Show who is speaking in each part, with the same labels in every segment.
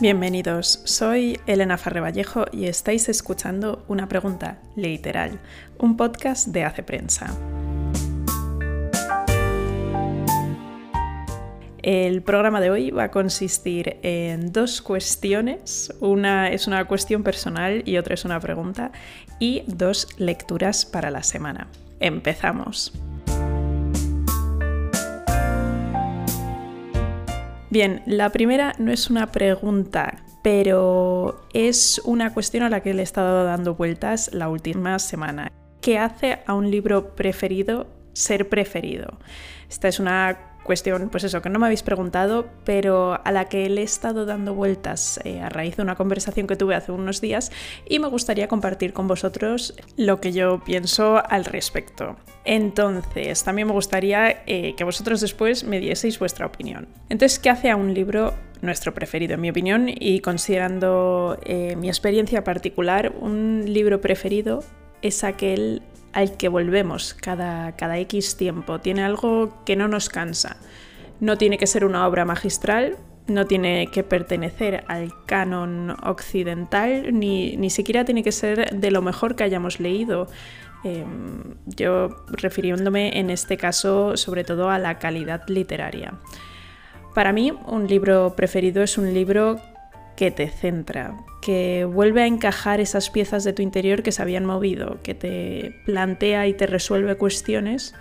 Speaker 1: Bienvenidos, soy Elena Farre Vallejo y estáis escuchando Una Pregunta Literal, un podcast de Hace Prensa. El programa de hoy va a consistir en dos cuestiones. Una es una cuestión personal y otra es una pregunta. Y dos lecturas para la semana. Empezamos. Bien, la primera no es una pregunta, pero es una cuestión a la que le he estado dando vueltas la última semana. ¿Qué hace a un libro preferido ser preferido? Esta es una cuestión, pues eso, que no me habéis preguntado, pero a la que le he estado dando vueltas eh, a raíz de una conversación que tuve hace unos días y me gustaría compartir con vosotros lo que yo pienso al respecto. Entonces, también me gustaría eh, que vosotros después me dieseis vuestra opinión. Entonces, ¿qué hace a un libro nuestro preferido, en mi opinión? Y considerando eh, mi experiencia particular, un libro preferido es aquel al que volvemos cada, cada X tiempo. Tiene algo que no nos cansa. No tiene que ser una obra magistral, no tiene que pertenecer al canon occidental, ni, ni siquiera tiene que ser de lo mejor que hayamos leído. Em, yo refiriéndome en este caso sobre todo a la calidad literaria. Para mí, un libro preferido es un libro que te centra, que vuelve a encajar esas piezas de tu interior que se habían movido, que te plantea y te resuelve cuestiones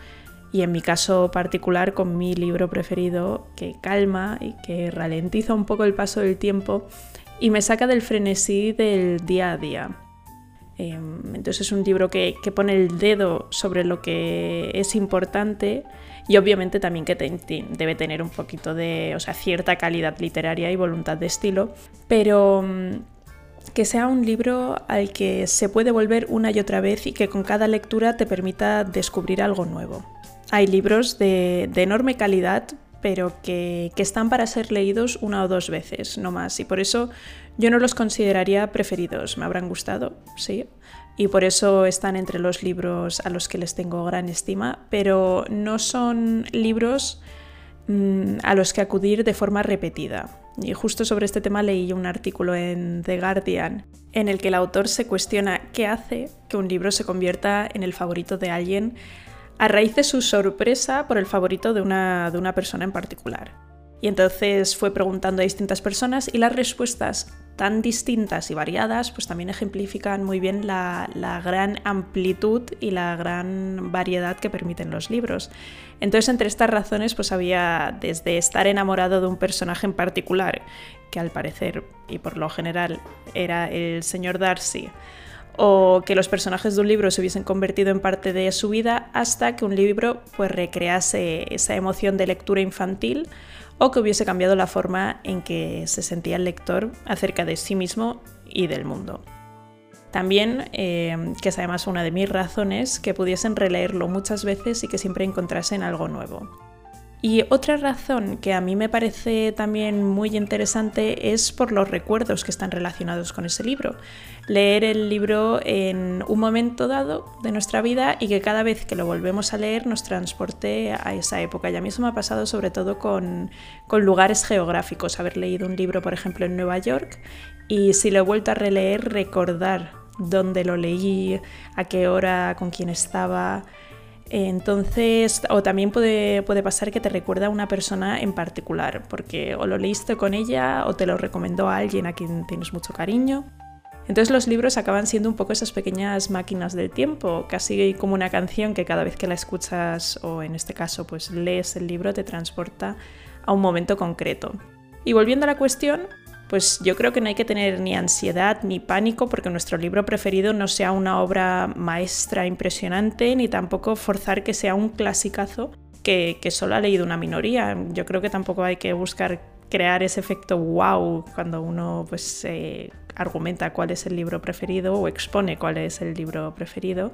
Speaker 1: y en mi caso particular con mi libro preferido que calma y que ralentiza un poco el paso del tiempo y me saca del frenesí del día a día. Em, entonces es un libro que, pone el dedo sobre lo que es importante y obviamente también que debe tener un poquito de, o sea, cierta calidad literaria y voluntad de estilo, pero mm, que sea un libro al que se puede volver una y otra vez y que con cada lectura te permita descubrir algo nuevo. Hay libros de, enorme calidad, pero que, que, están para ser leídos una o dos veces, no más. Y por eso yo no los consideraría preferidos. Me habrán gustado, sí. Y por eso están entre los libros a los que les tengo gran estima, pero no son libros mm, a los que acudir de forma repetida. Y justo sobre este tema leí un artículo en The Guardian en el que el autor se cuestiona qué hace que un libro se convierta en el favorito de alguien a raíz de su sorpresa por el favorito de una, de una persona en particular. Y entonces fue preguntando a distintas personas y las respuestas tan distintas y variadas pues también ejemplifican muy bien la, gran amplitud y la gran variedad que permiten los libros. Entonces entre estas razones pues había desde estar enamorado de un personaje en particular, que al parecer y por lo general era el señor Darcy, o que los personajes de un libro se hubiesen convertido en parte de su vida hasta que un libro pues recrease esa emoción de lectura infantil o que hubiese cambiado la forma en que se sentía el lector acerca de sí mismo y del mundo. También, eh, que es además una de mis razones, que pudiesen releerlo muchas veces y que siempre encontrasen algo nuevo. Y otra razón que a mí me parece también muy interesante es por los recuerdos que están relacionados con ese libro. Leer el libro en un momento dado de nuestra vida y que cada vez que lo volvemos a leer nos transporte a esa época. Y a mí eso me ha pasado sobre todo con, con lugares geográficos. Haber leído un libro, por ejemplo, en Nueva York y si lo he vuelto a releer, recordar dónde lo leí, a qué hora, con quién estaba. Entonces, o también puede, puede, pasar que te recuerda a una persona en particular, porque o lo leíste con ella o te lo recomendó a alguien a quien tienes mucho cariño. Entonces los libros acaban siendo un poco esas pequeñas máquinas del tiempo, casi como una canción que cada vez que la escuchas o en este caso pues lees el libro te transporta a un momento concreto. Y volviendo a la cuestión, pues yo creo que no hay que tener ni ansiedad ni pánico porque nuestro libro preferido no sea una obra maestra impresionante, ni tampoco forzar que sea un clasicazo que, solo ha leído una minoría. Yo creo que tampoco hay que buscar crear ese efecto wow cuando uno pues argumenta cuál es el libro preferido o expone cuál es el libro preferido.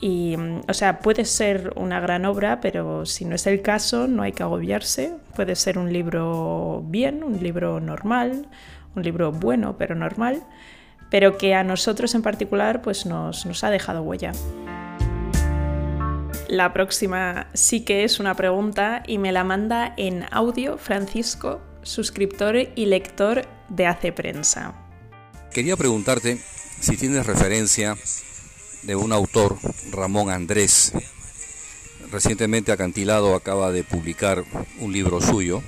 Speaker 1: Y, mm, o sea, puede ser una gran obra, pero si no es el caso, no hay que agobiarse. Puede ser un libro bien, un libro normal, un libro bueno, pero normal, pero que a nosotros en particular pues nos, nos ha dejado huella. La próxima sí que es una pregunta y me la manda en audio Francisco, suscriptor y lector de Hace Prensa.
Speaker 2: Quería preguntarte si tienes referencia de un autor, Ramón Andrés. Recientemente Acantilado acaba de publicar un libro suyo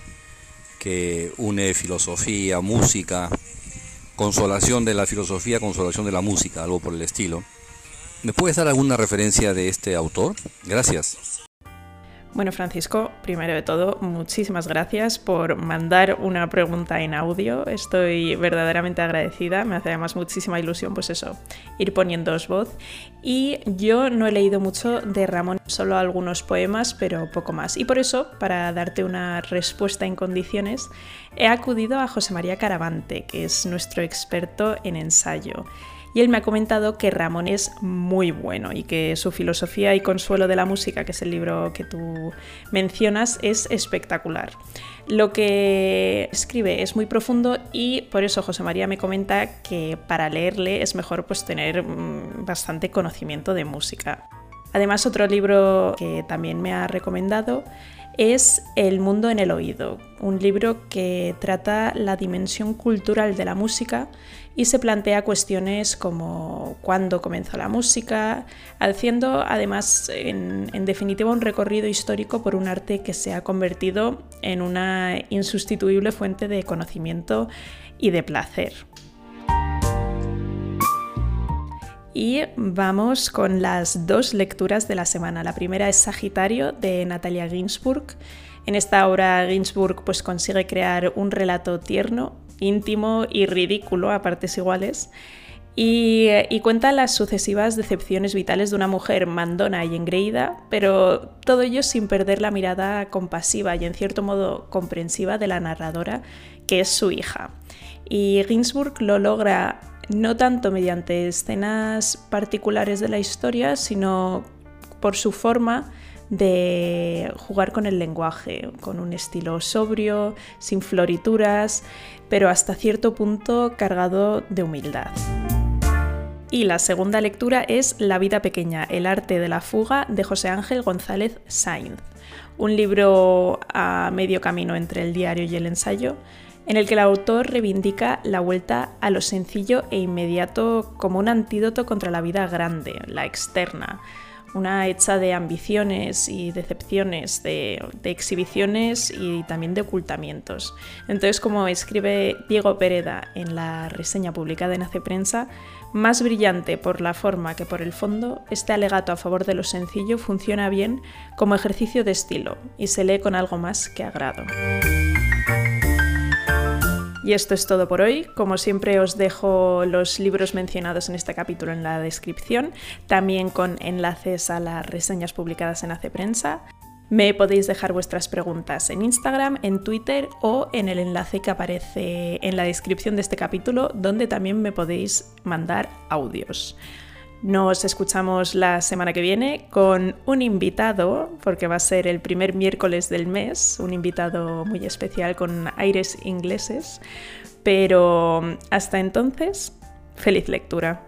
Speaker 2: que une filosofía, música, consolación de la filosofía, consolación de la música, algo por el estilo. ¿Me puedes dar alguna referencia de este autor? Gracias.
Speaker 1: Bueno, Francisco, primero de todo, muchísimas gracias por mandar una pregunta en audio. Estoy verdaderamente agradecida. Me hace además muchísima ilusión, pues eso, ir poniéndoos voz. Y yo no he leído mucho de Ramón, solo algunos poemas, pero poco más. Y por eso, para darte una respuesta en condiciones, he acudido a José María Caravante, que es nuestro experto en ensayo y él me ha comentado que Ramón es muy bueno y que su filosofía y consuelo de la música, que es el libro que tú mencionas, es espectacular. Lo que escribe es muy profundo y por eso José María me comenta que para leerle es mejor pues tener mm, bastante conocimiento de música. Además, otro libro que también me ha recomendado es El mundo en el oído, un libro que trata la dimensión cultural de la música y se plantea cuestiones como cuándo comenzó la música, haciendo además en, definitiva un recorrido histórico por un arte que se ha convertido en una insustituible fuente de conocimiento y de placer. Y vamos con las dos lecturas de la semana. La primera es Sagitario de Natalia Ginsburg. En esta obra Ginsburg pues, consigue crear un relato tierno, íntimo y ridículo a partes iguales. Y, y, cuenta las sucesivas decepciones vitales de una mujer mandona y engreída, pero todo ello sin perder la mirada compasiva y en cierto modo comprensiva de la narradora, que es su hija. Y Ginsburg lo logra no tanto mediante escenas particulares de la historia, sino por su forma de jugar con el lenguaje, con un estilo sobrio, sin florituras, pero hasta cierto punto cargado de humildad. Y la segunda lectura es La vida pequeña, el arte de la fuga de José Ángel González Sainz, un libro a medio camino entre el diario y el ensayo, en el que el autor reivindica la vuelta a lo sencillo e inmediato como un antídoto contra la vida grande, la externa, una hecha de ambiciones y decepciones, de, exhibiciones y también de ocultamientos. Entonces, como escribe Diego Pereda en la reseña publicada en Hace Prensa, más brillante por la forma que por el fondo, este alegato a favor de lo sencillo funciona bien como ejercicio de estilo y se lee con algo más que agrado. Y esto es todo por hoy. Como siempre os dejo los libros mencionados en este capítulo en la descripción, también con enlaces a las reseñas publicadas en Hace Prensa. Me podéis dejar vuestras preguntas en Instagram, en Twitter o en el enlace que aparece en la descripción de este capítulo, donde también me podéis mandar audios. Nos escuchamos la semana que viene con un invitado, porque va a ser el primer miércoles del mes, un invitado muy especial con aires ingleses. Pero hasta entonces, feliz lectura.